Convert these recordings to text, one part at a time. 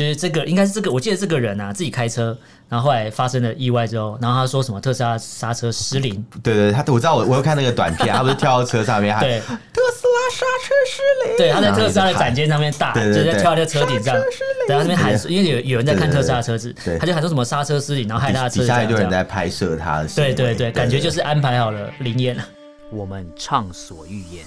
就是这个应该是这个，我记得这个人啊自己开车，然后后来发生了意外之后，然后他说什么特斯拉刹车失灵。对对，他我知道我我有看那个短片，他不是跳到车上面，对，特斯拉刹车失灵。对，他在特斯拉的展间上面大，就是在跳在车顶上，对，他这边喊，因为有有人在看特斯拉的车子，他就喊说什么刹车失灵，然后害他的车子。底下一堆人在拍摄他的。对对对，感觉就是安排好了灵验。我们畅所欲言，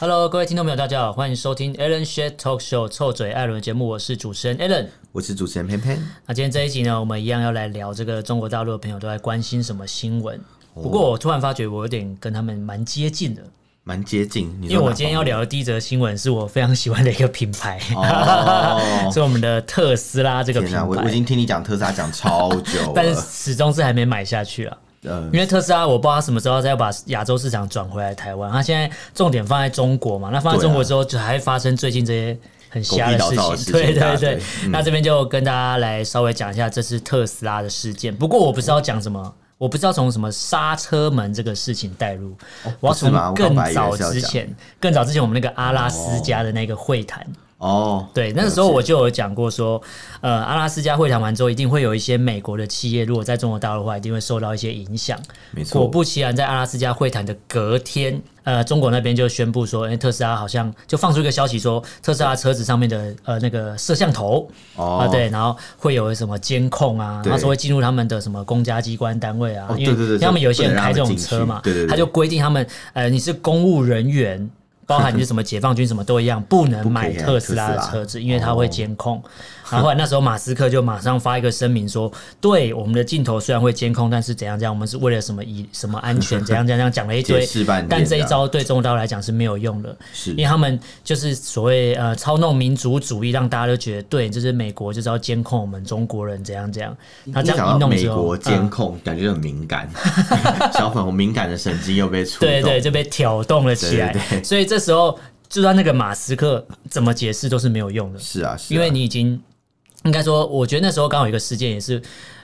Hello，各位听众朋友，大家好，欢迎收听 Alan Shed Talk Show 臭嘴艾伦的节目，我是主持人 Alan，我是主持人偏偏。那今天这一集呢，我们一样要来聊这个中国大陆的朋友都在关心什么新闻。不过我突然发觉，我有点跟他们蛮接近的，蛮接近。因为我今天要聊的第一则新闻是我非常喜欢的一个品牌，哦、是我们的特斯拉这个品牌。我我已经听你讲特斯拉讲超久了，但是始终是还没买下去啊。因为特斯拉，我不知道他什么时候再要把亚洲市场转回来台湾。他现在重点放在中国嘛，那放在中国之后，就还会发生最近这些很瞎的事情。对对对，那这边就跟大家来稍微讲一下这次特斯拉的事件。不过我不知道讲什么，我不知道从什么刹车门这个事情带入。我要从更早之前，更早之前我们那个阿拉斯加的那个会谈。哦，oh, 对，那个时候我就有讲过说，呃，阿拉斯加会谈完之后，一定会有一些美国的企业，如果在中国大陆的话，一定会受到一些影响。没错，果不其然，在阿拉斯加会谈的隔天，呃，中国那边就宣布说，哎，特斯拉好像就放出一个消息说，特斯拉车子上面的呃那个摄像头啊、oh. 呃，对，然后会有什么监控啊，他说会进入他们的什么公家机关单位啊，oh, 因为对对对，他们有些人开这种车嘛，对对对，他就规定他们，呃，你是公务人员。包含你是什么解放军什么都一样，不能买特斯拉的车子，因为它会监控。然后那时候马斯克就马上发一个声明说：“对，我们的镜头虽然会监控，但是怎样怎样，我们是为了什么以什么安全怎样怎样讲了一堆。但这一招对中国大陆来讲是没有用的，是因为他们就是所谓呃操弄民族主义，让大家都觉得对，就是美国就是要监控我们中国人怎样怎样。他这样一弄，美国监控感觉很敏感，小粉红敏感的神经又被触动，对对，就被挑动了起来。所以这时候就算那个马斯克怎么解释都是没有用的。是啊，因为你已经。应该说，我觉得那时候刚好有一个事件，也是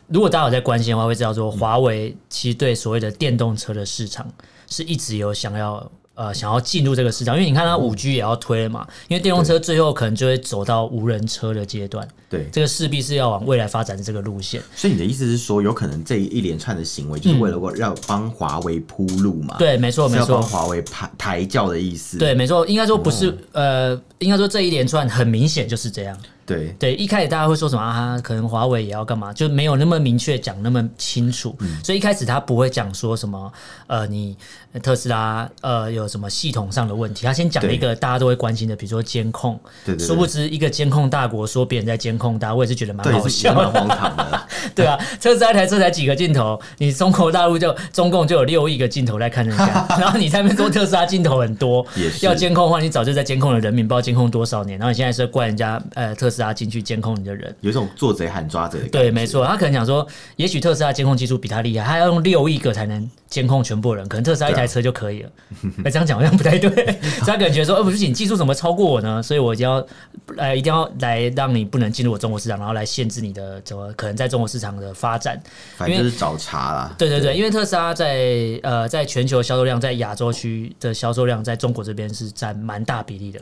如果大家有在关心的话，会知道说，华为其实对所谓的电动车的市场是一直有想要。呃，想要进入这个市场，因为你看它五 G 也要推了嘛，因为电动车最后可能就会走到无人车的阶段，对，这个势必是要往未来发展的这个路线。所以你的意思是说，有可能这一连串的行为就是为了要帮华为铺路嘛？对，没错，没错，帮华为抬抬轿的意思。对，没错，应该说不是，呃，应该说这一连串很明显就是这样。对，对，一开始大家会说什么啊？可能华为也要干嘛？就没有那么明确讲那么清楚，所以一开始他不会讲说什么，呃，你。特斯拉呃有什么系统上的问题？他先讲了一个大家都会关心的，比如说监控。对对对。殊不知一个监控大国说别人在监控大家，我也是觉得蛮好笑，蛮荒唐的。对啊，特斯拉一台车才几个镜头，你中国大陆就中共就有六亿个镜头在看人家，然后你在那边说特斯拉镜头很多，要监控的话，你早就在监控了人民，不知道监控多少年，然后你现在是怪人家呃特斯拉进去监控你的人，有一种做贼喊抓贼。对，没错，他可能讲说，也许特斯拉监控技术比他厉害，他要用六亿个才能监控全部人，可能特斯拉一台车就可以了。那 这样讲好像不太对，他感觉说，呃，不是你技术怎么超过我呢？所以我就要，呃，一定要来让你不能进入我中国市场，然后来限制你的怎么可能在中国市场的发展。反正就是找茬啦。对对对，因为特斯拉在呃在全球销售量，在亚洲区的销售量，在中国这边是占蛮大比例的。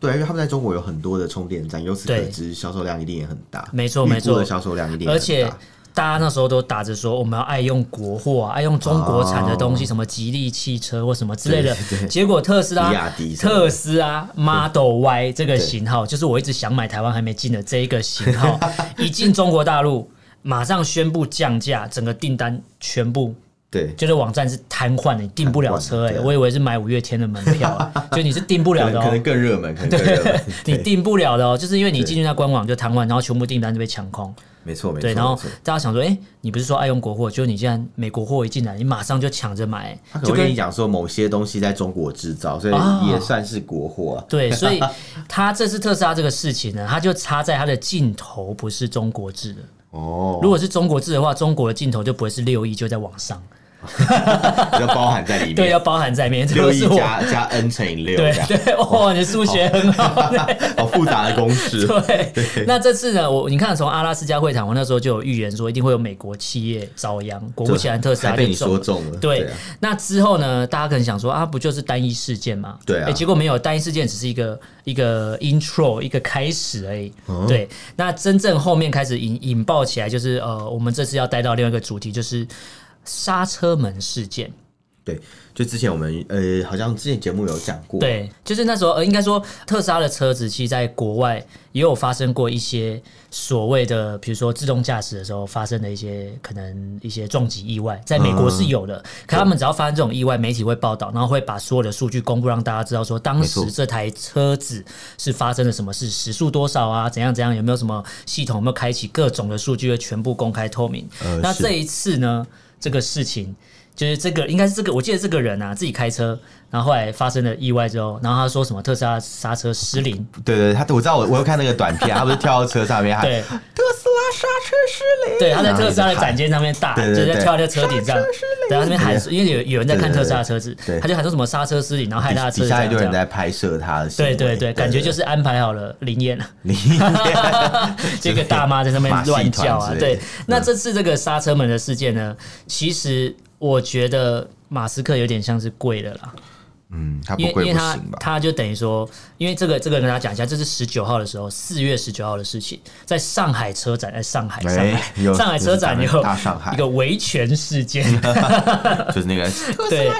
对，因为他们在中国有很多的充电站，由此可知销售量一定也很大。没错没错，销售量一定而且。大家那时候都打着说我们要爱用国货啊，爱用中国产的东西，什么吉利汽车或什么之类的。结果特斯拉，特斯拉 Model Y 这个型号，就是我一直想买台湾还没进的这一个型号，一进中国大陆，马上宣布降价，整个订单全部对，就是网站是瘫痪的，你订不了车哎、欸，我以为是买五月天的门票、欸，就你是订不了的、喔，可能更热门，可能更热门，你订不了的哦、喔，就是因为你进去那官网就瘫痪，然后全部订单就被抢空。没错，没错。对，然后大家想说，哎、欸，你不是说爱用国货？就你既然美国货一进来，你马上就抢着买。他可能跟你讲说，某些东西在中国制造，所以也算是国货、啊哦。对，所以他这次特斯拉这个事情呢，他就插在他的镜头不是中国制的。哦，如果是中国制的话，中国的镜头就不会是六亿，就在网上。要包含在里面，对，要包含在里面。六亿加加 n 乘以六，对对，哇，你数学很好，好复杂的公式。对，那这次呢，我你看，从阿拉斯加会谈，我那时候就有预言说，一定会有美国企业遭殃。果不其然，特斯拉被你说中了。对，那之后呢，大家可能想说啊，不就是单一事件嘛？对啊，结果没有，单一事件只是一个一个 intro，一个开始而已。对，那真正后面开始引引爆起来，就是呃，我们这次要带到另外一个主题，就是。刹车门事件，对，就之前我们呃，好像之前节目有讲过，对，就是那时候呃，应该说特斯拉的车子，其实在国外也有发生过一些所谓的，比如说自动驾驶的时候发生的一些可能一些撞击意外，在美国是有的。嗯、可他们只要发生这种意外，媒体会报道，然后会把所有的数据公布，让大家知道说当时这台车子是发生了什么事，时速多少啊，怎样怎样，有没有什么系统有没有开启，各种的数据会全部公开透明。呃、那这一次呢？这个事情就是这个，应该是这个。我记得这个人啊，自己开车，然后后来发生了意外之后，然后他说什么特斯拉刹车失灵。对对，他我知道，我我有看那个短片，他不是跳到车上面，对，特斯拉刹车失灵。对，他在特斯拉的展间上面大，就在跳在车顶上，对，他那边喊，因为有有人在看特斯拉的车子，他就喊说什么刹车失灵，然后害他的车子。底下一堆人在拍摄他的。对对对，感觉就是安排好了灵验了。灵验，这个大妈在上面乱叫啊。对，那这次这个刹车门的事件呢，其实。我觉得马斯克有点像是跪了啦，嗯，他不归不行吧？因为他他就等于说，因为这个这个跟大家讲一下，这是十九号的时候，四月十九号的事情，在上海车展，在上海，上海，上海车展有大上海一个维权事件，就是那个 对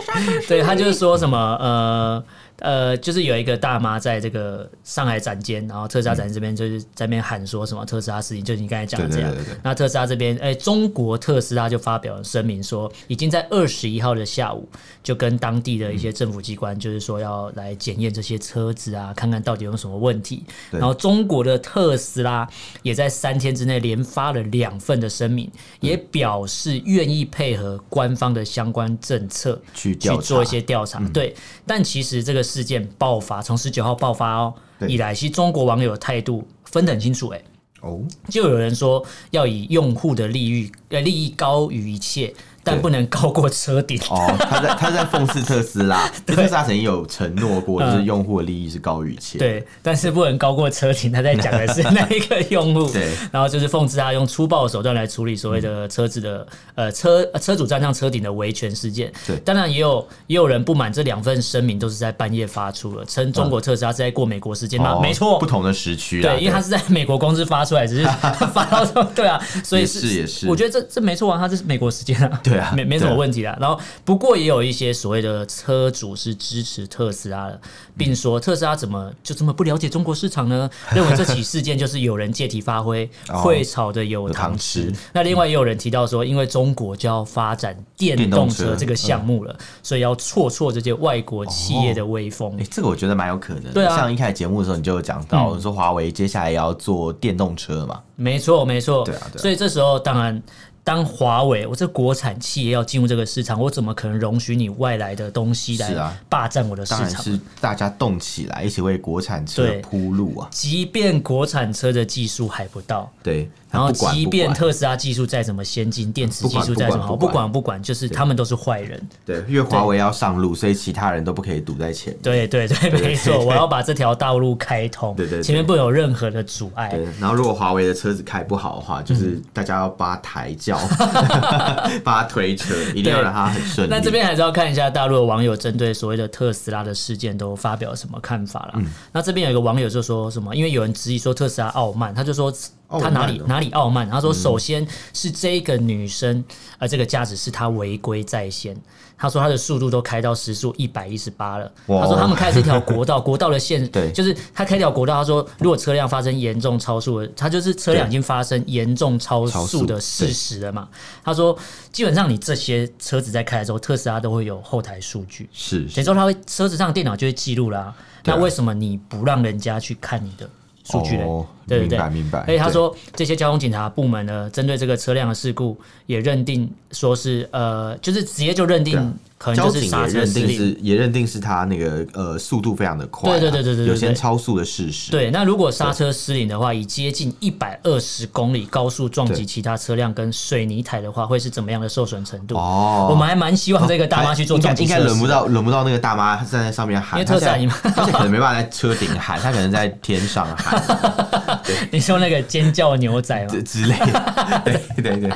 对，他就是说什么呃。呃，就是有一个大妈在这个上海展间，然后特斯拉展这边就是在那边喊说什么特斯拉事情，就是你刚才讲的这样。对对对对，那特斯拉这边，哎、欸，中国特斯拉就发表了声明说，已经在二十一号的下午就跟当地的一些政府机关，就是说要来检验这些车子啊，看看到底有什么问题。然后中国的特斯拉也在三天之内连发了两份的声明，也表示愿意配合官方的相关政策去去做一些调查。对，但其实这个。事件爆发，从十九号爆发哦以来，其实中国网友的态度分得很清楚，哎，哦，就有人说要以用户的利益，呃，利益高于一切。但不能高过车顶哦，他在他在讽刺特斯拉，特斯拉曾经有承诺过，就是用户的利益是高于一切。对，但是不能高过车顶。他在讲的是那一个用户，对，然后就是讽刺他用粗暴的手段来处理所谓的车子的呃车车主站上车顶的维权事件。对，当然也有也有人不满这两份声明都是在半夜发出了，称中国特斯拉是在过美国时间嘛？没错，不同的时区，对，因为他是在美国公司发出来，只是 发到对啊，所以是也是，我觉得这这没错啊，他这是美国时间啊。对啊，没没什么问题的。然后，不过也有一些所谓的车主是支持特斯拉的，并说特斯拉怎么就这么不了解中国市场呢？认为这起事件就是有人借题发挥，会炒的有糖吃。那另外也有人提到说，因为中国就要发展电动车这个项目了，所以要挫挫这些外国企业的威风。哎，这个我觉得蛮有可能。对啊，像一开始节目的时候你就有讲到，说华为接下来要做电动车嘛？没错，没错。对啊，所以这时候当然。当华为，我这国产企业要进入这个市场，我怎么可能容许你外来的东西来霸占我的市场？是大家动起来，一起为国产车铺路啊！即便国产车的技术还不到，对。然后，即便特斯拉技术再怎么先进，电池技术再怎么好，不管不管，就是他们都是坏人。对，因为华为要上路，所以其他人都不可以堵在前面。对对对，没错，我要把这条道路开通。对对，前面不能有任何的阻碍。对，然后如果华为的车子开不好的话，就是大家要把它抬轿，把它推车，一定要让它很顺利。那这边还是要看一下大陆的网友针对所谓的特斯拉的事件都发表什么看法了。那这边有一个网友就说什么，因为有人质疑说特斯拉傲慢，他就说。他哪里哪里傲慢？他说，首先是这个女生，呃，这个驾驶是他违规在先。他说他的速度都开到时速一百一十八了。他说他们开的是一条国道，国道的线，对，就是他开条国道。他说如果车辆发生严重超速，他就是车辆已经发生严重超速的事实了嘛。他说基本上你这些车子在开的时候，特斯拉都会有后台数据，是，等于说他会车子上电脑就会记录啦。那为什么你不让人家去看你的？数据的，哦、对对对，明白明白。所以他说，这些交通警察部门呢，针对这个车辆的事故，也认定说是呃，就是直接就认定。可能就是刹车失灵，也认定是他那个呃速度非常的快，对对对对对，有些超速的事实。对，那如果刹车失灵的话，以接近一百二十公里高速撞击其他车辆跟水泥台的话，会是怎么样的受损程度？哦，我们还蛮希望这个大妈去做撞击。应该轮不到轮不到那个大妈站在上面喊，因为特斯拉他可能没办法在车顶喊，他可能在天上喊。你说那个尖叫牛仔吗？之类的。对 对对。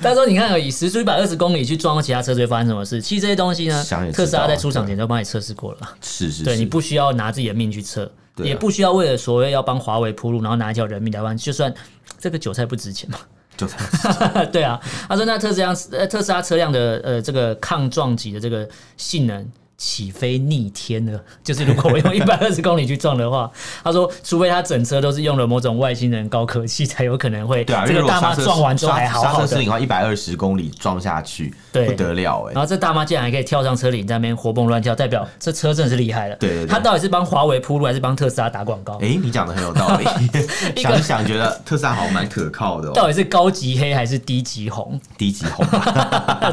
他说：“你看，以时速一百二十公里去撞其他车，会发生什么事？”其实这些东西呢，特斯拉在出厂前都帮你测试过了。是是，对，你不需要拿自己的命去测，也不需要为了所谓要帮华为铺路，然后拿一条人命来换。就算这个韭菜不值钱嘛，韭菜。对啊，他说那特斯拉呃特斯拉车辆的呃这个抗撞击的这个性能。起飞逆天了，就是如果我用一百二十公里去撞的话，他说，除非他整车都是用了某种外星人高科技，才有可能会。对啊，这个大妈撞完之后还好好的。刹车失灵的话，一百二十公里撞下去，对，不得了哎。然后这大妈竟然还可以跳上车顶，在那边活蹦乱跳，代表这车真的是厉害了。对，他到底是帮华为铺路，还是帮特斯拉打广告？哎，你讲的很有道理。想想觉得特斯拉好蛮可靠的。到底是高级黑还是低级红？低级红。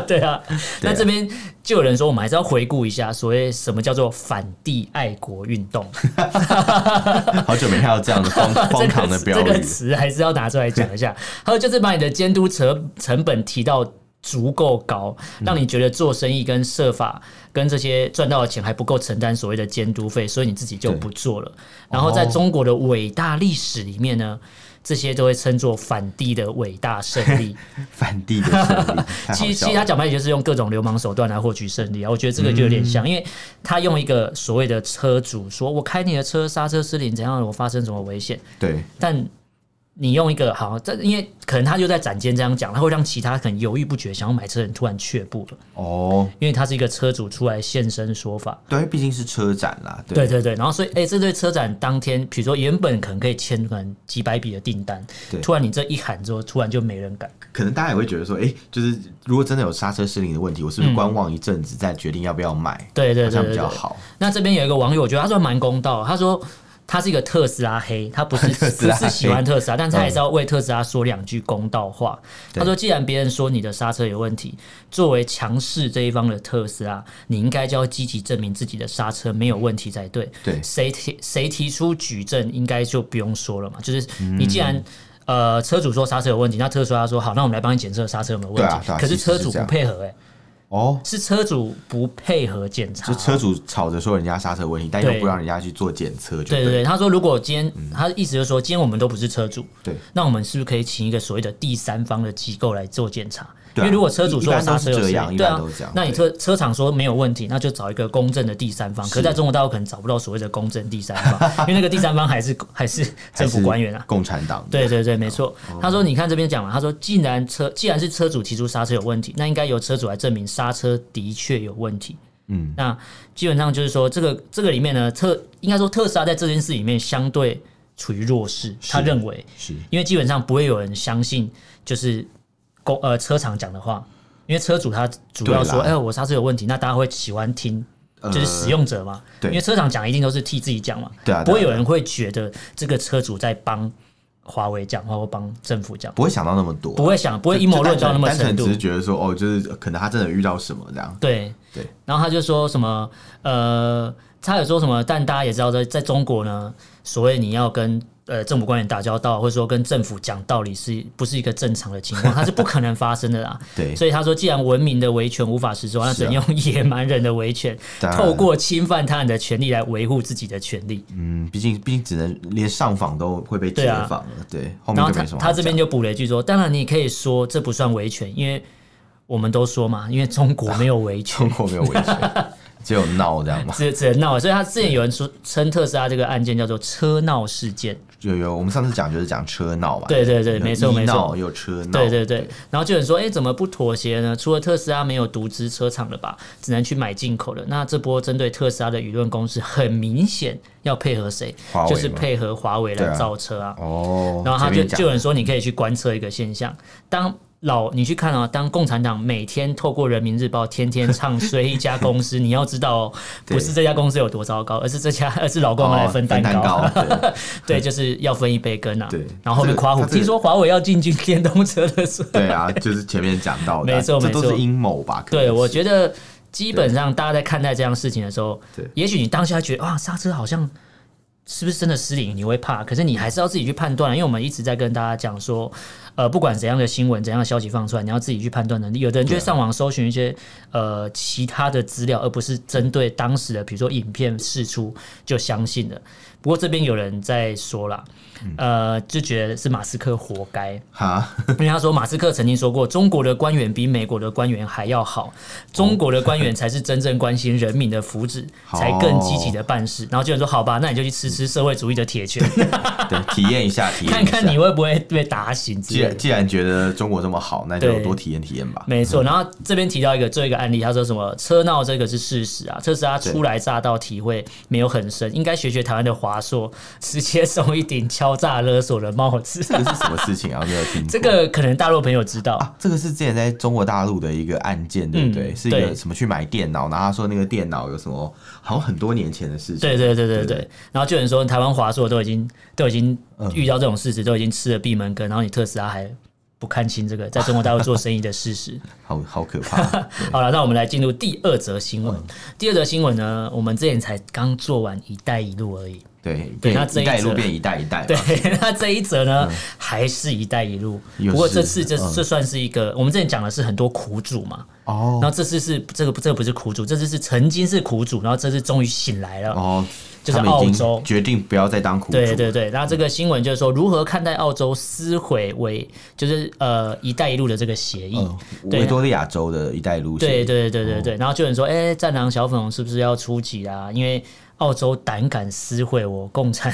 对啊，那这边。就有人说，我们还是要回顾一下所谓什么叫做反帝爱国运动。好久没看到这样的荒荒唐的标语，这个词还是要拿出来讲一下。还有就是把你的监督成成本提到足够高，让你觉得做生意跟设法跟这些赚到的钱还不够承担所谓的监督费，所以你自己就不做了。然后在中国的伟大历史里面呢，这些都会称作反帝的伟大胜利，反帝的胜利。其实，其实他讲白也就是用各种流氓手段来获取胜利啊。我觉得这个就有点像，因为他用一个所谓的车主说：“我开你的车刹车失灵，怎样？我发生什么危险？”对，但。你用一个好，这因为可能他就在展间这样讲，他会让其他可能犹豫不决想要买车的人突然却步了哦，因为他是一个车主出来现身说法，对，毕竟是车展啦，对对对，然后所以哎、欸，这对车展当天，比如说原本可能可以签可能几百笔的订单，对，突然你这一喊之后，突然就没人敢，可能大家也会觉得说，哎、欸，就是如果真的有刹车失灵的问题，我是不是观望一阵子再决定要不要买？对对对，这样比较好。那这边有一个网友，我觉得他说蛮公道，他说。他是一个特斯拉黑，他不是 不是喜欢特斯拉，但是他还是要为特斯拉说两句公道话。他说：“既然别人说你的刹车有问题，作为强势这一方的特斯拉，你应该就要积极证明自己的刹车没有问题才对。对，谁提谁提出举证，应该就不用说了嘛。就是你既然呃车主说刹车有问题，那特斯拉说好，那我们来帮你检测刹车有没有问题。可是车主不配合，哎。”哦，是车主不配合检查，就车主吵着说人家刹车问题，但又不让人家去做检测。对对对，他说如果今天，他的意思就是说，今天我们都不是车主，对，那我们是不是可以请一个所谓的第三方的机构来做检查？因为如果车主说刹车有问题，对啊，那你车车厂说没有问题，那就找一个公正的第三方。可是在中国大陆可能找不到所谓的公正第三方，因为那个第三方 还是还是政府官员啊，共产党。对对对，没错。他说，你看这边讲嘛，他说，既然车既然是车主提出刹车有问题，那应该由车主来证明刹车的确有问题。嗯，那基本上就是说，这个这个里面呢，特应该说特斯拉在这件事里面相对处于弱势。他认为是因为基本上不会有人相信，就是。公呃车厂讲的话，因为车主他主要说，哎、欸，我刹车有问题，那大家会喜欢听，就是使用者嘛。呃、因为车厂讲一定都是替自己讲嘛，对啊，不会有人会觉得这个车主在帮华为讲话或帮政府讲，不会想到那么多，不会想，不会阴谋论到那么深度，只是觉得说，哦，就是可能他真的遇到什么这样。对。对，然后他就说什么，呃，他有说什么，但大家也知道，在在中国呢，所谓你要跟。呃，政府官员打交道，或者说跟政府讲道理，是不是一个正常的情况？它是不可能发生的啦。对，所以他说，既然文明的维权无法实施，那只能用野蛮人的维权，透过侵犯他人的权利来维护自己的权利。嗯，毕竟毕竟只能连上访都会被解访了。对，对，后面就没什么。然后他他这边就补了一句说：“当然，你可以说这不算维权，因为我们都说嘛，因为中国没有维权，中国没有维权。”只有闹这样吗？只只能闹，所以他之前有人说称特斯拉这个案件叫做车闹事件。有有，我们上次讲就是讲车闹嘛。对对对，没错没错，有车闹。对对对，然后就有人说，哎，怎么不妥协呢？除了特斯拉没有独资车厂了吧，只能去买进口的。那这波针对特斯拉的舆论攻势，很明显要配合谁？就是配合华为来造车啊。哦。然后他就就有人说，你可以去观测一个现象，当。老，你去看啊！当共产党每天透过人民日报天天唱衰一家公司，你要知道哦，不是这家公司有多糟糕，而是这家，而 是老公来分蛋糕。对，就是要分一杯羹啊。对，然后后面夸虎，听说华为要进军电动车的时候。对啊，就是前面讲到的，没错没错，都是阴谋吧？对，我觉得基本上大家在看待这样事情的时候，对，也许你当下觉得哇，刹车好像。是不是真的失灵？你会怕？可是你还是要自己去判断，因为我们一直在跟大家讲说，呃，不管怎样的新闻、怎样的消息放出来，你要自己去判断能力。有的人就会上网搜寻一些呃其他的资料，而不是针对当时的，比如说影片释出就相信的。不过这边有人在说了。呃，就觉得是马斯克活该。哈，因为他说马斯克曾经说过，中国的官员比美国的官员还要好，中国的官员才是真正关心人民的福祉，才更积极的办事。然后就有人说，好吧，那你就去吃吃社会主义的铁拳，对，体验一下，体验 看看你会不会被打醒。既然既然觉得中国这么好，那就多体验体验吧。没错。然后这边提到一个最后一个案例，他说什么？车闹这个是事实啊，特斯拉初来乍到，体会没有很深，应该学学台湾的华硕，直接送一顶敲诈勒索的帽子，这个是什么事情啊？没有听。这个可能大陆朋友知道啊。这个是之前在中国大陆的一个案件，对不对？是一个什么去买电脑，然后他说那个电脑有什么，好像很多年前的事情。对对对对对。然后就有人说，台湾华硕都已经都已经遇到这种事实，都已经吃了闭门羹，然后你特斯拉还不看清这个在中国大陆做生意的事实，好好可怕。好了，那我们来进入第二则新闻。第二则新闻呢，我们之前才刚做完“一带一路”而已。对，对，那这一带路变一带一带。对，那这一则呢，还是一带一路。不过这次这这算是一个，我们之前讲的是很多苦主嘛。哦。然后这次是这个这个不是苦主，这次是曾经是苦主，然后这次终于醒来了。哦。就是澳洲决定不要再当苦主。对对对。然后这个新闻就是说，如何看待澳洲撕毁为就是呃一带一路的这个协议？维多利亚州的一带一路。对对对对对。然后就有人说，哎，战狼小粉红是不是要出击啊？因为澳洲胆敢撕毁我共产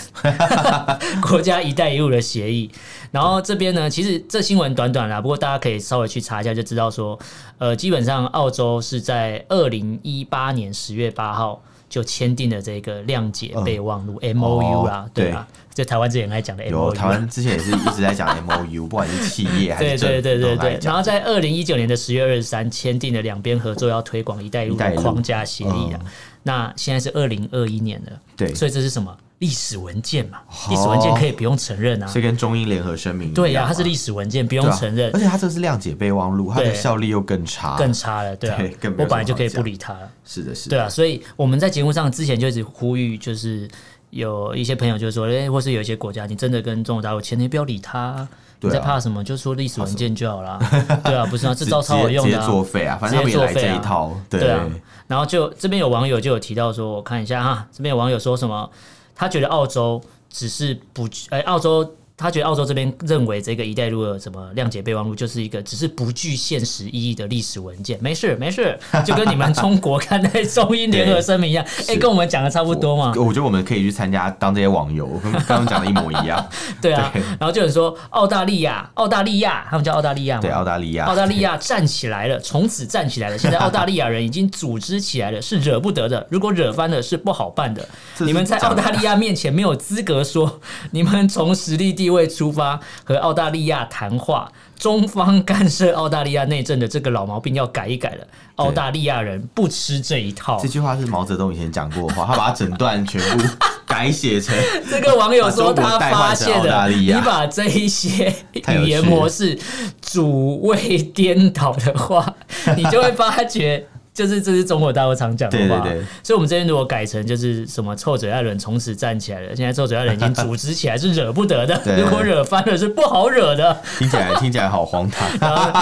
国家“一带一路”的协议，然后这边呢，其实这新闻短短啦，不过大家可以稍微去查一下，就知道说，呃，基本上澳洲是在二零一八年十月八号就签订了这个谅解备忘录 （M O U） 啦，对啊，就台湾之前来讲的 M O U，台湾之前也是一直在讲 M O U，不管是企业还是对对对对对。然后在二零一九年的十月二十三签订了两边合作要推广“一带一路”的框架协议啊。那现在是二零二一年了，对，所以这是什么？历史文件嘛？历史文件可以不用承认啊，所以跟中英联合声明一样，对呀，它是历史文件，不用承认，而且它这是谅解备忘录，它的效力又更差，更差了，对啊，我本来就可以不理它了，是的，是的，对啊，所以我们在节目上之前就一直呼吁，就是有一些朋友就说，哎，或是有一些国家，你真的跟中国大陆签，你不要理他。你在怕什么？就说历史文件就好了。对啊，不是啊，这招超好用的。直接作废啊！反正他们也来这一套。对啊。然后就这边有网友就有提到说，我看一下哈，这边有网友说什么？他觉得澳洲只是不，哎，澳洲。他觉得澳洲这边认为这个“一带一路”的什么谅解备忘录就是一个只是不具现实意义的历史文件，没事没事，就跟你们中国看待中英联合声明一样，哎，跟我们讲的差不多嘛。我觉得我们可以去参加，当这些网友，跟他们讲的一模一样。对啊，然后就有人说澳大利亚，澳大利亚，他们叫澳大利亚嘛？对，澳大利亚，澳大利亚站起来了，从此站起来了。现在澳大利亚人已经组织起来了，是惹不得的。如果惹翻了，是不好办的。你们在澳大利亚面前没有资格说，你们从实力地位出发。和澳大利亚谈话，中方干涉澳大利亚内政的这个老毛病要改一改了。澳大利亚人不吃这一套。这句话是毛泽东以前讲过的话，他把它整段全部 改写成。这个网友说他发现的，你把这一些语言模式主谓颠倒的话，你就会发觉。就是这是中国大陆常讲的话，对对对，所以我们这边如果改成就是什么臭嘴艾伦从此站起来了，现在臭嘴艾伦已经组织起来是惹不得的，如果惹翻了是不好惹的。听起来听起来好荒唐。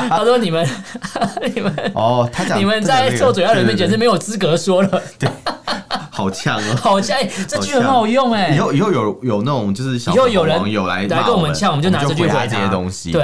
他说你们 你们哦，他讲你们在臭嘴艾伦面前是没有资格说了，对，好呛哦，好呛，这句很好用哎，以后以后有有那种就是小网友来来跟我们呛，我们就拿这句回这些东西，对，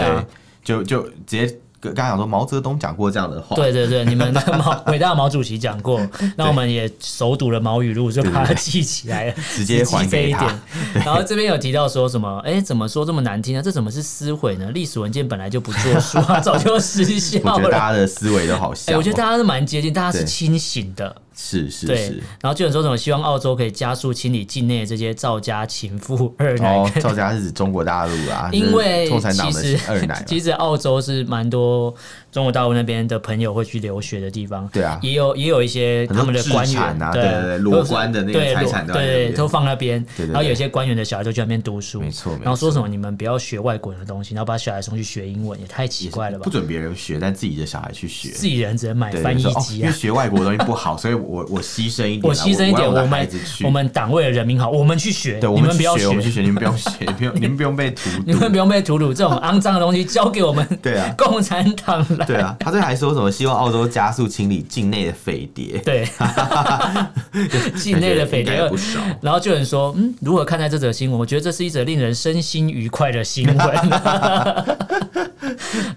就就直接。刚刚讲说毛泽东讲过这样的话，对对对，你们的毛 伟大的毛主席讲过，那我们也熟读了毛语录，就把它记起来了，直接还给他。然后这边有提到说什么？哎，怎么说这么难听呢？这怎么是撕毁呢？历史文件本来就不作数啊，早就失效了。我觉得大家的思维都好像，我觉得大家都蛮接近，大家是清醒的。是是是，然后就有人说什么希望澳洲可以加速清理境内这些赵家情妇二奶。哦，赵家是指中国大陆啊，因为共产党的二奶。其实澳洲是蛮多中国大陆那边的朋友会去留学的地方。对啊，也有也有一些他们的官员啊，对对对，罗官的那个财产对对都放那边。然后有些官员的小孩就去那边读书，没错。然后说什么你们不要学外国人的东西，然后把小孩送去学英文，也太奇怪了吧？不准别人学，但自己的小孩去学，自己人只能买翻译机啊。因为学外国东西不好，所以我我牺牲一点。我牺牲一点，我们我们党为了人民好，我们去学，对，我们不要学，我们去学，你们不用学，不用，你们不用被荼毒，你们不用被荼毒，这种肮脏的东西交给我们，对啊，共产党来，对啊，他这还说什么？希望澳洲加速清理境内的匪谍，对，境内的匪谍不少。然后就有人说，嗯，如何看待这则新闻？我觉得这是一则令人身心愉快的新闻。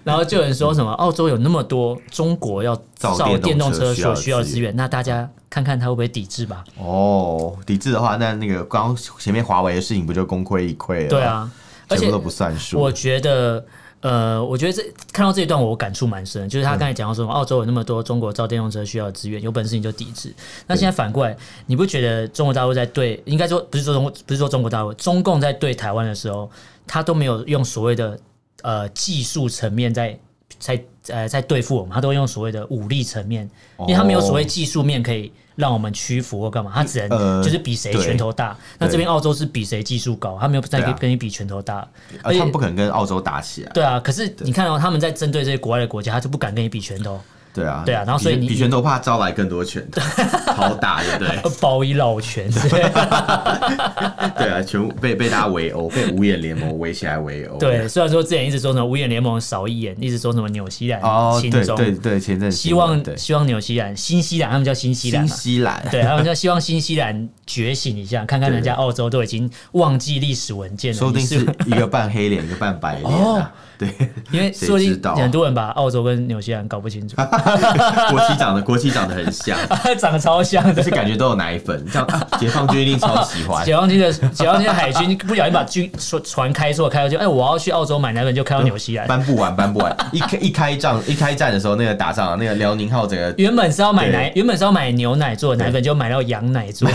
然后就有人说什么？澳洲有那么多中国要造电动车所需要的资源，那大家看看他会不会抵制吧？哦，抵制的话，那那个刚前面华为的事情不就功亏一篑了？对啊，而且都不算数。我觉得，呃，我觉得这看到这一段，我感触蛮深。就是他刚才讲到说，澳洲有那么多中国造电动车需要的资源，有本事你就抵制。那现在反过来，你不觉得中国大陆在对，应该说不是说中国，不是说中国大陆，中共在对台湾的时候，他都没有用所谓的呃技术层面在。在呃，在对付我们，他都会用所谓的武力层面，因为他没有所谓技术面可以让我们屈服或干嘛，他只能就是比谁拳头大。那这边澳洲是比谁技术高，他没有再跟你比拳头大，而且他们不可能跟澳洲打起来。对啊，可是你看到他们在针对这些国外的国家，他就不敢跟你比拳头。对啊，对啊，然后所以你比拳头怕招来更多拳头，好打，对不对？包一老拳，对啊，全被被大家围殴，被五眼联盟围起来围殴。对，虽然说之前一直说什么五眼联盟少一眼，一直说什么纽西兰哦，对对对，前阵希望希望纽西兰、新西兰，他们叫新西兰，新西兰，对，他们叫希望新西兰觉醒一下，看看人家澳洲都已经忘记历史文件了，说不定是一个半黑脸，一个半白脸。对，因为说不定很多人把澳洲跟纽西兰搞不清楚。国旗长得国旗长得很像，长得超像的，就是感觉都有奶粉。这样解放军一定超喜欢。解放军的解放军的海军 不小心把军船开错，开到就哎，我要去澳洲买奶粉，就开到纽西兰。搬不完，搬不完。一开一开仗一开战的时候，那个打仗那个辽宁号整个原本是要买奶，原本是要买牛奶做的奶粉，就买到羊奶做，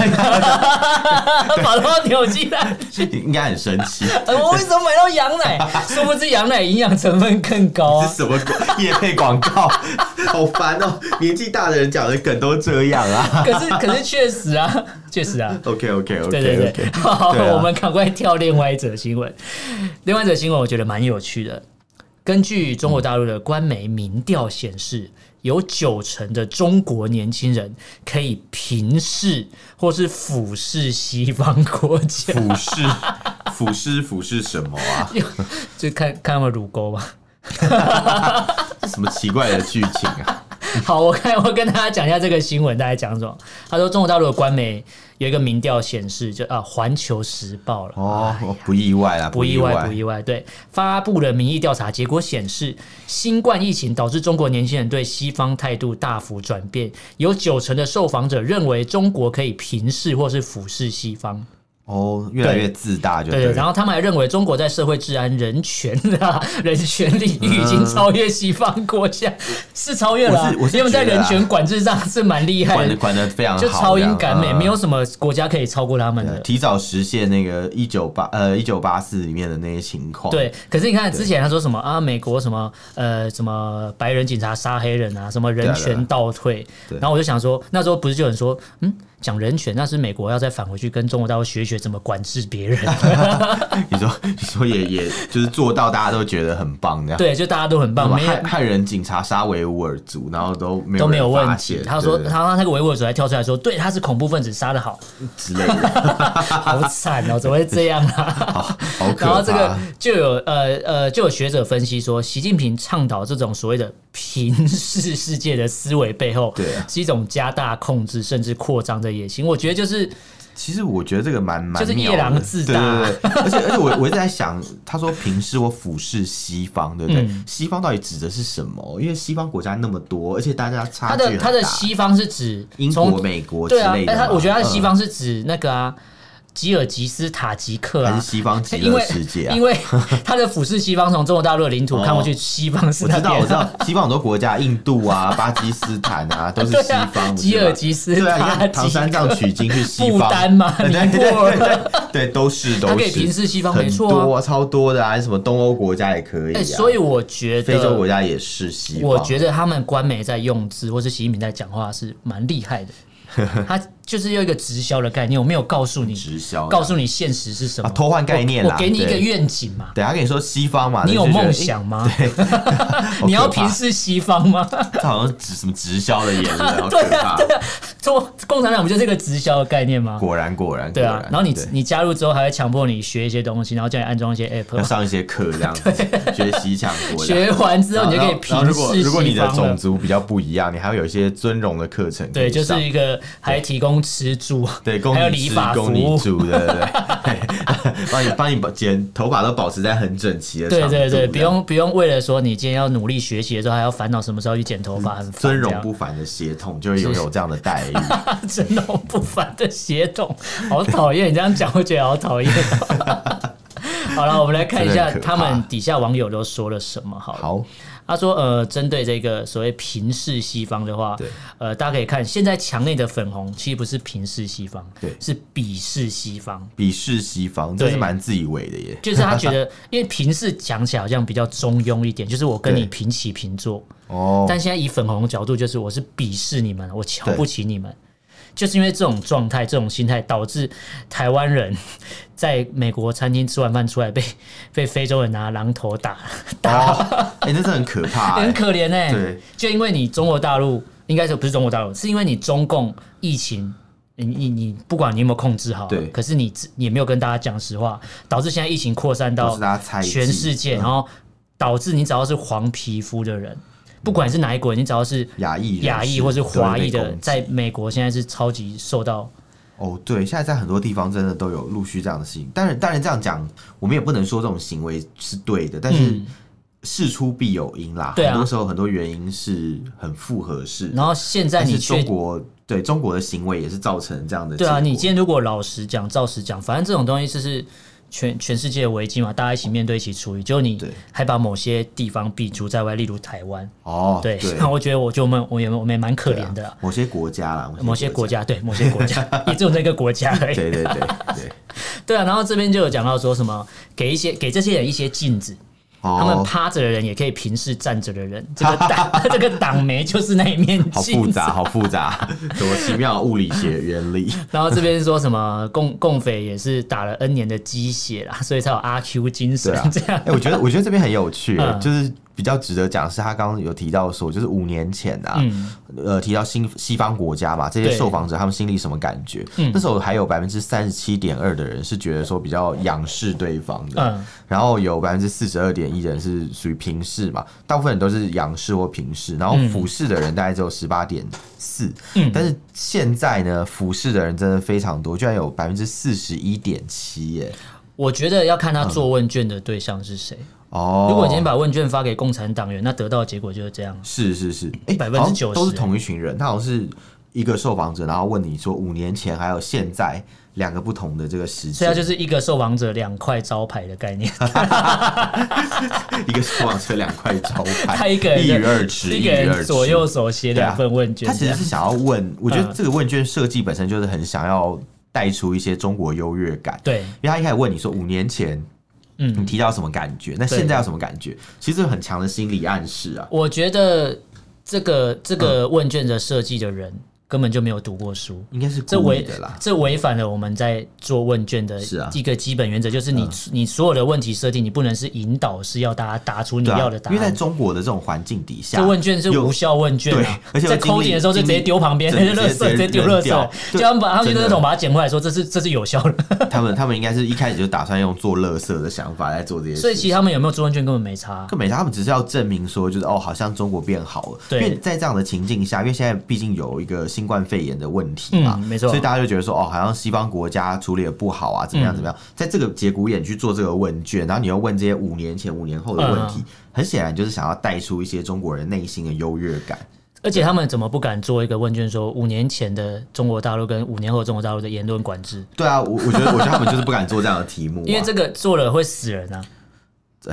跑到纽西兰去，应该很生气。我为什么买到羊奶？殊不知羊奶营养成分更高啊！是什么业配广告？好烦哦！年纪大的人讲的梗都这样啊！可是可是确实啊，确实啊。OK OK OK，对对对。好，我们赶快跳另外一则新闻。另外一则新闻我觉得蛮有趣的。根据中国大陆的官媒民调显示，有九成的中国年轻人可以平视或是俯视西方国家。俯视。俯视俯视什么啊？就看看他们乳沟吧。什么奇怪的剧情啊？好，我看我跟大家讲一下这个新闻，大家讲什么？他说中国大陆的官媒有一个民调显示，就啊，《环球时报》了。哦，不意外啊，不意外，不意外。对，发布了民意调查结果显示，新冠疫情导致中国年轻人对西方态度大幅转变，有九成的受访者认为中国可以平视或是俯视西方。哦，越来越自大就对，对。然后他们还认为中国在社会治安、人权啊、人权领域已经超越西方国家，嗯、是超越了、啊。因为在人权管制上是蛮厉害的，管管得非常好，就超英赶美，嗯、没有什么国家可以超过他们的。提早实现那个一九八呃一九八四里面的那些情况。对，可是你看之前他说什么啊？美国什么呃什么白人警察杀黑人啊？什么人权倒退？然后我就想说，那时候不是就有人说嗯。讲人权，那是美国要再返回去跟中国大陆学学怎么管制别人。你说，你说也也就是做到，大家都觉得很棒这样。对，就大家都很棒。没害害人警察杀维吾尔族，然后都没有都没有问题。他说，他他那个维吾尔族还跳出来说，对，他是恐怖分子，杀的好之类的。好惨哦，怎么会这样啊？好，好。然后这个就有呃呃，就有学者分析说，习近平倡导这种所谓的平视世界的思维背后，对，是一种加大控制甚至扩张的。野心，我觉得就是其实我觉得这个蛮蛮就是夜郎自大，对对对。而且 而且我我一直在想，他说平视我俯视西方，对不对？嗯、西方到底指的是什么？因为西方国家那么多，而且大家差距。他的他的西方是指英国、美国之类的。对啊，他我觉得他的西方是指那个啊。嗯吉尔吉斯塔吉克啊，还是西方极乐世界啊？因为他的俯视西方，从中国大陆的领土 看过去，西方是。我知道，我知道，西方很多国家，印度啊、巴基斯坦啊，都是西方。吉尔吉斯，对啊，你看唐三藏取经是西方。不丹嘛，对对对对，都是都可以平视西方，没错，多超多的啊，什么东欧国家也可以。所以我觉得非洲国家也是西方。我觉得他们官媒在用字，或是习近平在讲话是蛮厉害的。他就是有一个直销的概念，我没有告诉你直销，告诉你现实是什么，偷换概念我给你一个愿景嘛。对，他跟你说西方嘛，你有梦想吗？对，你要平视西方吗？这好像指什么直销的言论，对啊，对啊，做共产党不就是这个直销的概念吗？果然，果然，对啊。然后你你加入之后，还会强迫你学一些东西，然后叫你安装一些 app，要上一些课这样子，学习强国。学完之后，你就可以平视。如果你的种族比较不一样，你还会有一些尊荣的课程。对，就是一个还提供。吃住，对，供你吃，供你住，对对对，帮你帮你保剪头发都保持在很整齐的，对对对，不用不用为了说你今天要努力学习的时候还要烦恼什么时候去剪头发，很尊荣不凡的血统就会拥有这样的待遇，尊荣不凡的血统，好讨厌，你这样讲我觉得好讨厌。好了，我们来看一下他们底下网友都说了什么，好。他说：“呃，针对这个所谓平视西方的话，呃，大家可以看现在墙内的粉红，其实不是平视西方，对，是鄙视西方，鄙视西方，这是蛮自以为的耶。就是他觉得，因为平视讲起来好像比较中庸一点，就是我跟你平起平坐。哦。但现在以粉红的角度，就是我是鄙视你们，我瞧不起你们。”就是因为这种状态、这种心态，导致台湾人 在美国餐厅吃完饭出来被 被非洲人拿榔头打打，哎、哦，那、欸、是很可怕、欸，很可怜哎、欸。对，就因为你中国大陆，应该说不是中国大陆，是因为你中共疫情，你你你不管你有没有控制好，对，可是你你也没有跟大家讲实话，导致现在疫情扩散到全世界，然后导致你只要是黄皮肤的人。不管是哪一国，你只要是亚裔、亚裔或是华裔的，在美国现在是超级受到。哦，对，现在在很多地方真的都有陆续这样的事情。当然，当然这样讲，我们也不能说这种行为是对的。但是事出必有因啦，嗯、很多时候很多原因是很复合式。然后现在你中国对中国的行为也是造成这样的。对啊，你今天如果老实讲、照实讲，反正这种东西就是。全全世界的危机嘛，大家一起面对，一起处理。就你还把某些地方避除在外，例如台湾。哦，对。那 我觉得，我就我们我也我们也蛮可怜的啦。某些国家啦，某些国家，对，某些国家 也只有那个国家而已。对对对对。对啊，然后这边就有讲到说什么，给一些给这些人一些镜子。他们趴着的人也可以平视站着的人，这个党 这个党媒就是那一面镜子。好复杂，好复杂，什么奇妙的物理学原理？然后这边说什么共共匪也是打了 N 年的鸡血啦，所以才有阿 Q 精神。啊、这样，哎、欸，我觉得我觉得这边很有趣，嗯、就是。比较值得讲是，他刚刚有提到说，就是五年前啊，嗯、呃，提到新西方国家嘛，这些受访者他们心里什么感觉？嗯、那时候还有百分之三十七点二的人是觉得说比较仰视对方的，嗯、然后有百分之四十二点一的人是属于平视嘛，大部分人都是仰视或平视，然后俯视的人大概只有十八点四，但是现在呢，俯视的人真的非常多，居然有百分之四十一点七耶！我觉得要看他做问卷的对象是谁。哦，如果你今天把问卷发给共产党员，那得到的结果就是这样。是是是，哎、欸，百分之九十都是同一群人。他好像是一个受访者，然后问你说五年前还有现在两个不同的这个时间，所以就是一个受访者两块招牌的概念。一个受访者两块招牌，他一个人一鱼二吃，一个人左右手写两份问卷、啊。他其实是想要问，我觉得这个问卷设计本身就是很想要带出一些中国优越感。对，因为他一开始问你说五年前。嗯，你提到什么感觉？那现在有什么感觉？其实很强的心理暗示啊。我觉得这个这个问卷的设计的人。根本就没有读过书，应该是这违的啦。这违反了我们在做问卷的一个基本原则，就是你你所有的问题设定，你不能是引导是要大家答出你要的答案。因为在中国的这种环境底下，这问卷是无效问卷，对，而且在抠你的时候就直接丢旁边，那些 垃圾直接丢垃圾，就他们把他们垃圾桶把它捡回来，说这是这是有效的。他们他们应该是一开始就打算用做垃圾的想法来做这些事，所以其实他们有没有做问卷根本没差，根本没差，他们只是要证明说就是哦，好像中国变好了。对，因为在这样的情境下，因为现在毕竟有一个新。新冠肺炎的问题嘛，嗯、没错。所以大家就觉得说，哦，好像西方国家处理的不好啊，怎么样怎么样？嗯、在这个节骨眼去做这个问卷，然后你又问这些五年前、五年后的问题，嗯、很显然就是想要带出一些中国人内心的优越感。而且他们怎么不敢做一个问卷，说五年前的中国大陆跟五年后中国大陆的言论管制？对啊，我我觉得，我觉得他们就是不敢做这样的题目、啊，因为这个做了会死人啊。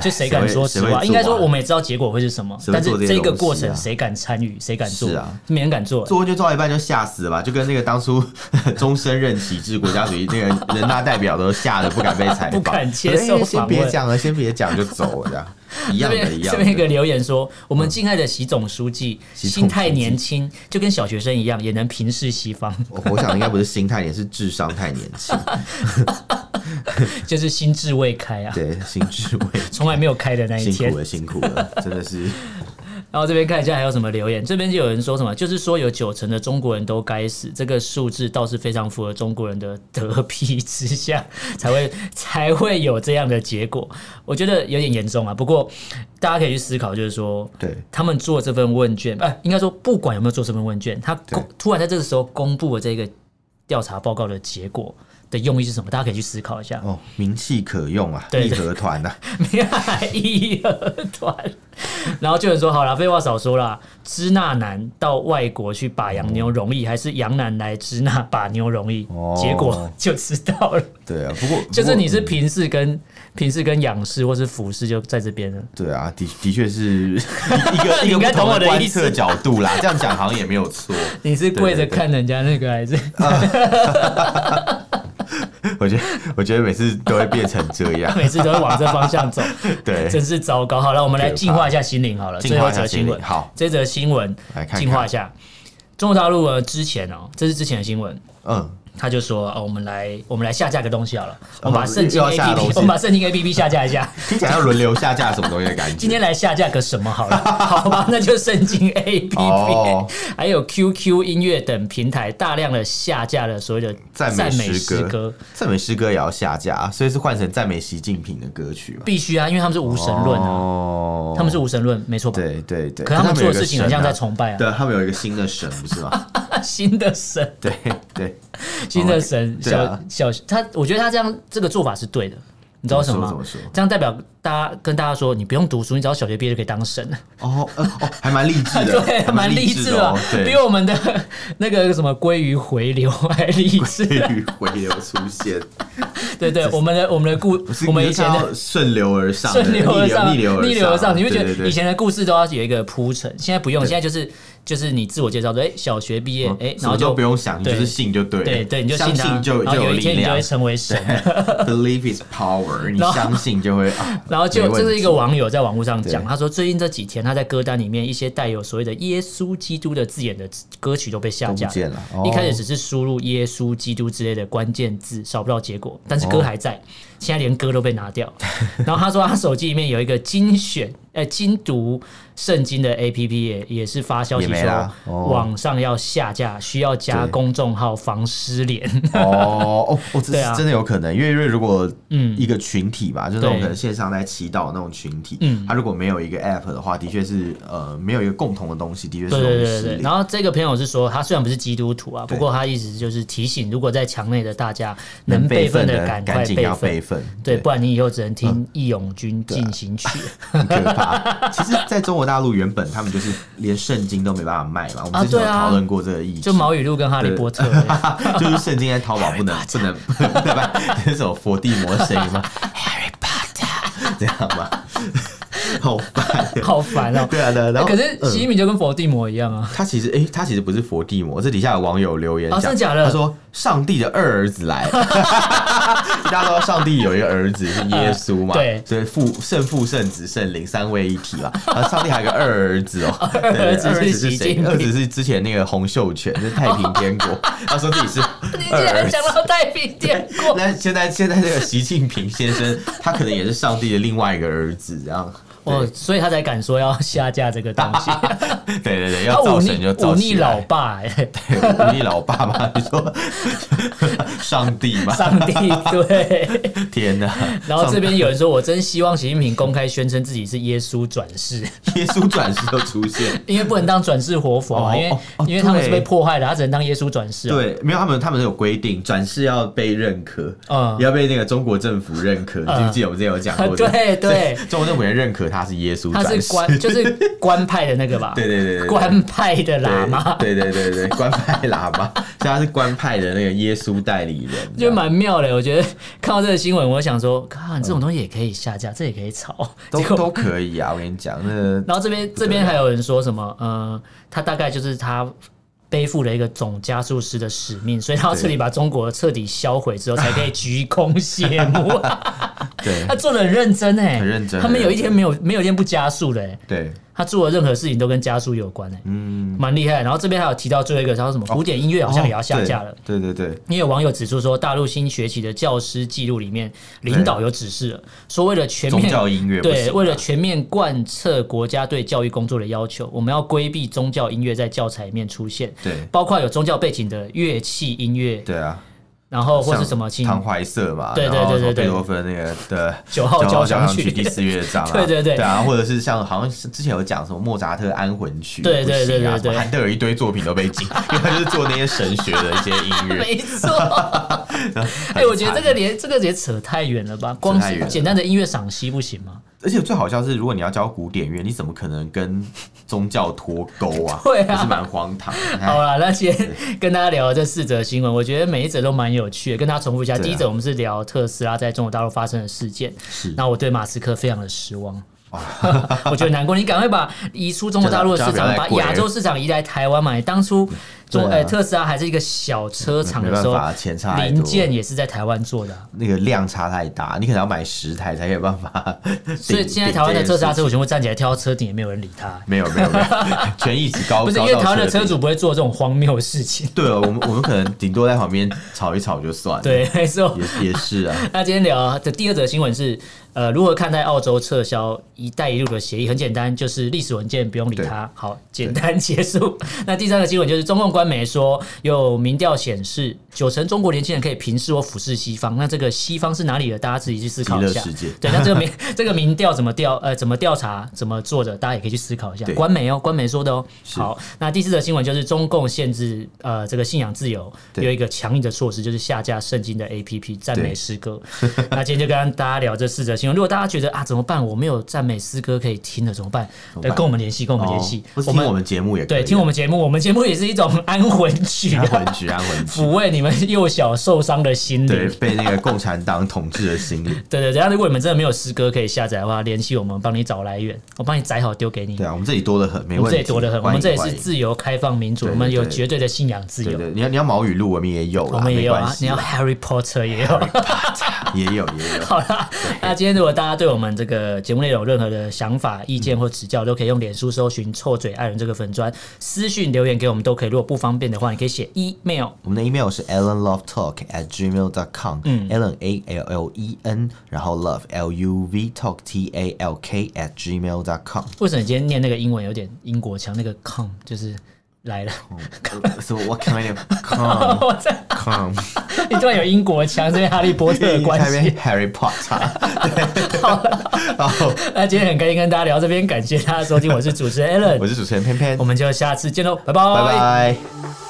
就谁敢说实话？应该说我们也知道结果会是什么，但是这个过程谁敢参与？谁敢做？是啊，没人敢做。做就做到一半就吓死了吧？就跟那个当初 终身任期制国家主义那个人大代表都吓得不敢被采 访，不敢接受。先别讲了，先别讲就走了，这样。一样的，一样。这边一个留言说：“我们敬爱的习总书记心态年轻，就跟小学生一样，也能平视西方。”我想应该不是心态，年是智商太年轻。就是心智未开啊！对，心智未从来没有开的那一天，辛苦了，辛苦了，真的是。然后这边看一下还有什么留言，这边就有人说什么，就是说有九成的中国人都该死，这个数字倒是非常符合中国人的德皮 之下，才会才会有这样的结果。我觉得有点严重啊，不过大家可以去思考，就是说，对他们做这份问卷，哎、呃，应该说不管有没有做这份问卷，他公突然在这个时候公布了这个调查报告的结果。的用意是什么？大家可以去思考一下。哦，名气可用啊，义和团 呐，义和团。然后就有人说：“好了，废话少说了，支那男到外国去把洋牛容易，还是洋男来支那把牛容易？结果就知道了。”对啊，不过 就是你是平视跟平视跟仰视或是俯视就在这边了。对啊，的的确是 一个一个不同的观测角度啦。这样讲好像也没有错。你是跪着看人家那个还是？我觉得，我觉得每次都会变成这样，每次都会往这方向走，对，真是糟糕。好了，我们来净化一下心灵好了，最后一则新闻。好，这则新闻来看，净化一下。中国大陆呢，之前哦，这是之前的新闻，嗯。他就说：“哦，我们来，我们来下架个东西好了。我们把圣经 APP，我们把圣经 APP 下架一下。听起来要轮流下架什么东西的感觉。今天来下架个什么好了？好吧，那就圣经 APP，还有 QQ 音乐等平台大量的下架了所谓的赞美诗歌。赞美诗歌也要下架，所以是换成赞美习近平的歌曲嘛？必须啊，因为他们是无神论啊，他们是无神论，没错吧？对对对。可他们做的事情很像在崇拜啊。对，他们有一个新的神，不是吗？新的神，对 对。” 新的神小小他，我觉得他这样这个做法是对的，你知道什么吗？这样代表大家跟大家说，你不用读书，你只要小学毕业就可以当神哦哦，还蛮励志的，对，蛮励志的，比我们的那个什么鲑鱼回流还励志。鲑鱼回流出现，对 对，我们的我们的故，我们以前的顺流而上，顺流而上，逆流逆流而上，你会觉得以前的故事都要有一个铺陈，现在不用，现在就是。就是你自我介绍说，哎，小学毕业，哎，然后就不用想，你就是信就对了，对对，你就信他，就就有一天你就会成为神。Believe is power，你相信就会。然后就这是一个网友在网络上讲，他说最近这几天他在歌单里面一些带有所谓的耶稣基督的字眼的歌曲都被下架了。一开始只是输入耶稣基督之类的关键字，找不到结果，但是歌还在。现在连歌都被拿掉。然后他说他手机里面有一个精选。呃，精读圣经的 APP 也也是发消息说，网上要下架，需要加公众号防失联。哦哦我，这是真的有可能，因为因为如果嗯。一个群体吧，就是那种可能线上在祈祷那种群体，嗯，他如果没有一个 App 的话，的确是呃没有一个共同的东西，的确是容易失联。对对。对。然后这个朋友是说，他虽然不是基督徒啊，不过他意思就是提醒，如果在墙内的大家能备份的赶快备份，对，不然你以后只能听义勇军进行曲。很可怕。其实，在中国大陆原本他们就是连圣经都没办法卖嘛。我们之前有讨论过这个议题，就毛语录跟哈利波特，就是圣经在淘宝不能不能对吧？那首佛地魔的声音吗？Harry Potter 这样吗？好烦，好烦哦！对啊，对啊。然后可是习近平就跟佛地魔一样啊。他其实，哎，他其实不是佛地魔。这底下有网友留言讲，真的假的？他说上帝的二儿子来。大家都知道上帝有一个儿子是耶稣嘛？对，所以父圣父圣子圣灵三位一体嘛。然后上帝还有个二儿子哦，二儿子是谁？二儿子是之前那个洪秀全，是太平天国。他说自己是二儿子。讲到太平天国，那现在现在这个习近平先生，他可能也是上帝的另外一个儿子，这样。哦，所以他才敢说要下架这个东西。对 对对，要造神就造忤逆老爸哎，对，忤逆老爸嘛，你说上帝嘛？上帝对，天哪！然后这边有人说，我真希望习近平公开宣称自己是耶稣转世，耶稣转世都出现，因为不能当转世活佛嘛，因为因为他们是被迫害的，他只能当耶稣转世。对，没有他们，他们有规定，转世要被认可，嗯，要被那个中国政府认可。你记不记得我们之前有讲过？对对，中国政府也认可他是耶稣，他是官，就是官派的那个吧？对对对对，官派的喇嘛，对对对对，官派喇嘛，所以他是官派的那个耶稣代理人，就蛮妙的。我觉得看到这个新闻，我想说，看这种东西也可以下架，这也可以炒，都 都可以啊。我跟你讲，那 然后这边这边还有人说什么？呃，他大概就是他。背负了一个总加速师的使命，所以他要彻底把中国彻底销毁之后，才可以鞠躬谢幕。对，他做的很认真哎，很认真。他们有一天没有没有一天不加速的哎。对。他做的任何事情都跟加速有关哎，嗯，蛮厉害。然后这边还有提到最后一个，他说什么古典音乐好像也要下架了。对对对。也有网友指出说，大陆新学期的教师记录里面，领导有指示了，说为了全面宗教音乐，对，为了全面贯彻国家对教育工作的要求，我们要规避宗教音乐在教材里面出现。对，包括有宗教背景的乐器音乐。对啊。然后或是什么《唐怀瑟》嘛，对对对对对，贝多芬那个的 九号交响曲。第四乐章，对对对，对啊，或者是像好像是之前有讲什么莫扎特安魂曲，对对对对对，韩德尔一堆作品都被禁，因为他就是做那些神学的一些音乐，没错。哎，我觉得这个连这个也扯太远了吧？光是简单的音乐赏析不行吗？而且最好笑是，如果你要教古典乐，你怎么可能跟宗教脱钩啊？对啊，是蛮荒唐。好了，那先跟大家聊这四则新闻，我觉得每一则都蛮有趣的。跟大家重复一下，第一则我们是聊特斯拉在中国大陆发生的事件。是，那我对马斯克非常的失望。我觉得难过，你赶快把移出中国大陆的市场，把亚洲市场移来台湾嘛。你当初。做哎，特斯拉还是一个小车厂的时候，零件也是在台湾做的。那个量差太大，你可能要买十台才有办法。所以现在台湾的特斯拉车主全部站起来跳到车顶，也没有人理他。没有没有没有，权益值高。不是因为台湾的车主不会做这种荒谬的事情。对哦，我们我们可能顶多在旁边吵一吵就算了。对，没错，也也是啊。那今天聊的第二则新闻是。呃，如何看待澳洲撤销“一带一路”的协议？很简单，就是历史文件，不用理它。好，简单结束。那第三个新闻就是中共官媒说，有民调显示，九成中国年轻人可以平视或俯视西方。那这个西方是哪里的？大家自己去思考一下。对，那这个民 这个民调怎么调？呃，怎么调查？怎么做的？大家也可以去思考一下。官媒哦，官媒说的哦。好，那第四则新闻就是中共限制呃这个信仰自由，有一个强硬的措施，就是下架圣经的 APP 赞美诗歌。那今天就跟大家聊这四则新闻。如果大家觉得啊怎么办？我没有赞美诗歌可以听了怎么办？对，跟我们联系，跟我们联系。我们我们节目也对，听我们节目，我们节目也是一种安魂曲，安魂曲，安魂曲，抚慰你们幼小受伤的心灵，对，被那个共产党统治的心灵。对对，等下如果你们真的没有诗歌可以下载的话，联系我们，帮你找来源，我帮你载好丢给你。对啊，我们这里多得很，没问题。我们这里多得很，我们这里是自由、开放、民主，我们有绝对的信仰自由。对，你要你要毛语录，我们也有，我们也有啊。你要 Harry Potter 也有，也有也有。好啦，那今天如果大家对我们这个节目内容有任何的想法、意见或指教，都可以用脸书搜寻“臭嘴爱人”这个粉砖私讯留言给我们，都可以。如果不方便的话，你可以写 email。我们的 email 是 allenlovetalk at gmail dot com。嗯，allen a l l e n，然后 love l u v talk t a l k at gmail dot com。为什么你今天念那个英文有点英国腔？那个 com 就是。来了，So what kind of come？我在 come，你突然有英国腔，这边哈利波特的关系。Harry Potter。好，好，那今天很开心跟大家聊这边，感谢大家收听，我是主持人 Allen，我是主持人偏偏，我们就下次见喽，拜拜，拜拜。